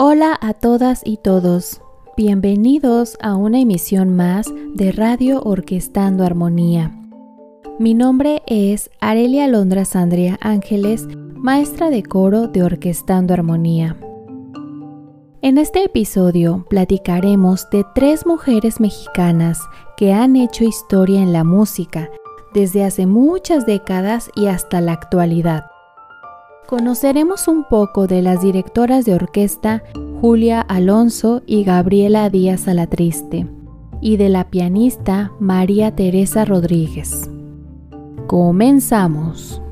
Hola a todas y todos. Bienvenidos a una emisión más de Radio Orquestando Armonía. Mi nombre es Arelia Londra Sandria Ángeles, maestra de coro de Orquestando Armonía. En este episodio platicaremos de tres mujeres mexicanas que han hecho historia en la música desde hace muchas décadas y hasta la actualidad. Conoceremos un poco de las directoras de orquesta Julia Alonso y Gabriela Díaz Alatriste y de la pianista María Teresa Rodríguez. Comenzamos.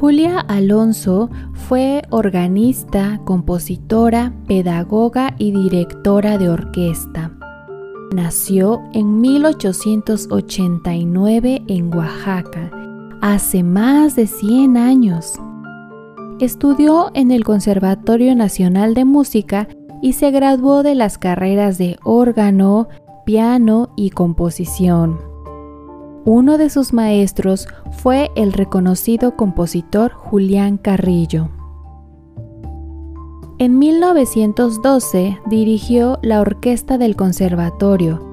Julia Alonso fue organista, compositora, pedagoga y directora de orquesta. Nació en 1889 en Oaxaca, hace más de 100 años. Estudió en el Conservatorio Nacional de Música y se graduó de las carreras de órgano, piano y composición. Uno de sus maestros fue el reconocido compositor Julián Carrillo. En 1912 dirigió la orquesta del conservatorio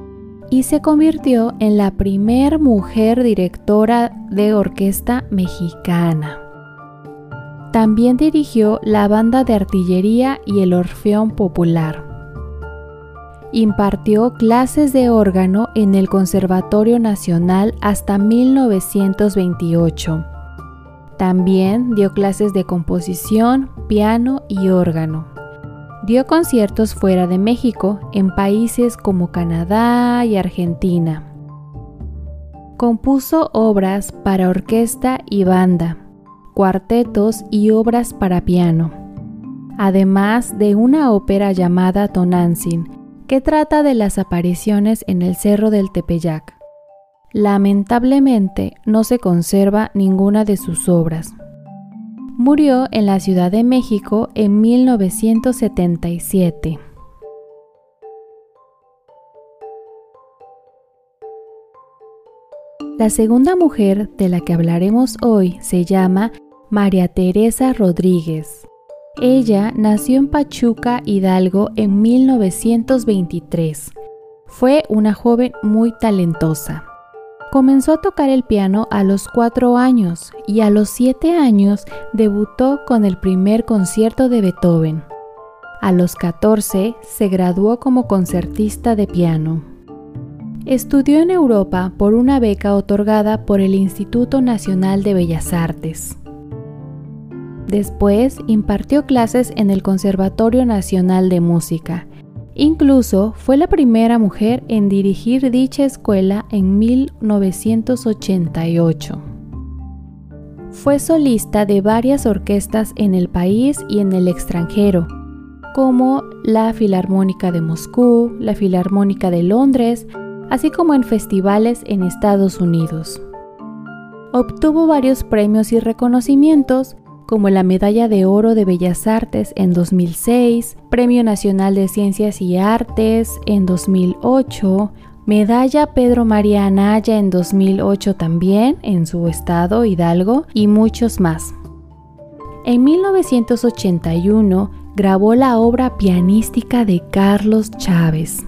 y se convirtió en la primer mujer directora de orquesta mexicana. También dirigió la banda de artillería y el Orfeón Popular. Impartió clases de órgano en el Conservatorio Nacional hasta 1928. También dio clases de composición, piano y órgano. Dio conciertos fuera de México en países como Canadá y Argentina. Compuso obras para orquesta y banda, cuartetos y obras para piano, además de una ópera llamada Tonantzin, que trata de las apariciones en el Cerro del Tepeyac. Lamentablemente no se conserva ninguna de sus obras. Murió en la Ciudad de México en 1977. La segunda mujer de la que hablaremos hoy se llama María Teresa Rodríguez. Ella nació en Pachuca, Hidalgo, en 1923. Fue una joven muy talentosa. Comenzó a tocar el piano a los cuatro años y a los siete años debutó con el primer concierto de Beethoven. A los 14 se graduó como concertista de piano. Estudió en Europa por una beca otorgada por el Instituto Nacional de Bellas Artes. Después impartió clases en el Conservatorio Nacional de Música. Incluso fue la primera mujer en dirigir dicha escuela en 1988. Fue solista de varias orquestas en el país y en el extranjero, como la Filarmónica de Moscú, la Filarmónica de Londres, así como en festivales en Estados Unidos. Obtuvo varios premios y reconocimientos, como la Medalla de Oro de Bellas Artes en 2006, Premio Nacional de Ciencias y Artes en 2008, Medalla Pedro María Anaya en 2008 también en su estado Hidalgo y muchos más. En 1981 grabó la obra pianística de Carlos Chávez.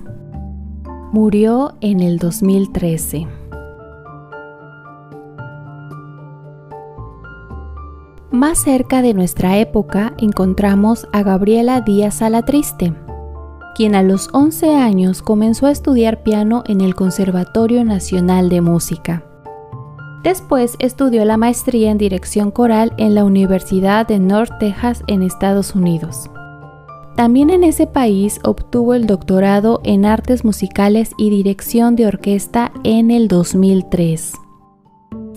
Murió en el 2013. Más cerca de nuestra época encontramos a Gabriela Díaz Alatriste, quien a los 11 años comenzó a estudiar piano en el Conservatorio Nacional de Música. Después estudió la maestría en dirección coral en la Universidad de North Texas en Estados Unidos. También en ese país obtuvo el doctorado en artes musicales y dirección de orquesta en el 2003.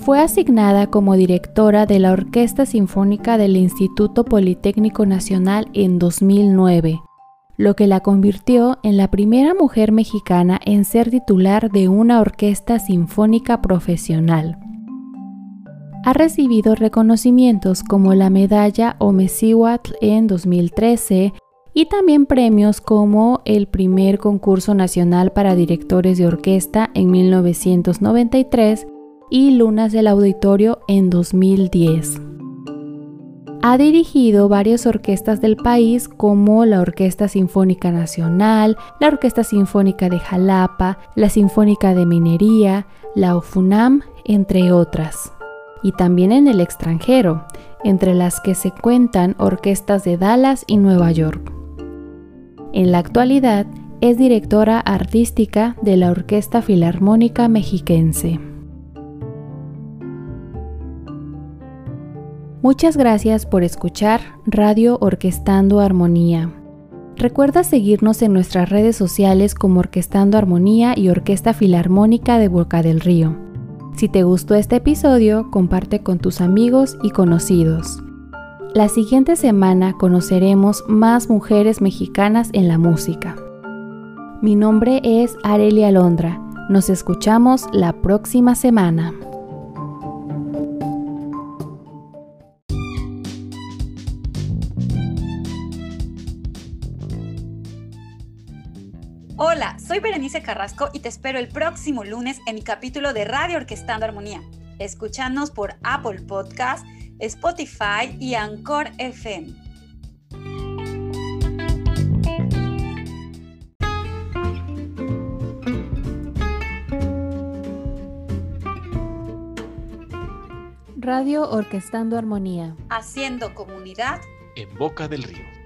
Fue asignada como directora de la Orquesta Sinfónica del Instituto Politécnico Nacional en 2009, lo que la convirtió en la primera mujer mexicana en ser titular de una orquesta sinfónica profesional. Ha recibido reconocimientos como la medalla Omecihuatl en 2013, y también premios como el primer concurso nacional para directores de orquesta en 1993 y Lunas del Auditorio en 2010. Ha dirigido varias orquestas del país como la Orquesta Sinfónica Nacional, la Orquesta Sinfónica de Jalapa, la Sinfónica de Minería, la OFUNAM, entre otras. Y también en el extranjero, entre las que se cuentan orquestas de Dallas y Nueva York. En la actualidad es directora artística de la Orquesta Filarmónica Mexiquense. Muchas gracias por escuchar Radio Orquestando Armonía. Recuerda seguirnos en nuestras redes sociales como Orquestando Armonía y Orquesta Filarmónica de Boca del Río. Si te gustó este episodio, comparte con tus amigos y conocidos. La siguiente semana conoceremos más mujeres mexicanas en la música. Mi nombre es Arelia Alondra. Nos escuchamos la próxima semana. Hola, soy Berenice Carrasco y te espero el próximo lunes en mi capítulo de Radio Orquestando Armonía. Escúchanos por Apple Podcast Spotify y Anchor FM. Radio Orquestando Armonía. Haciendo comunidad en Boca del Río.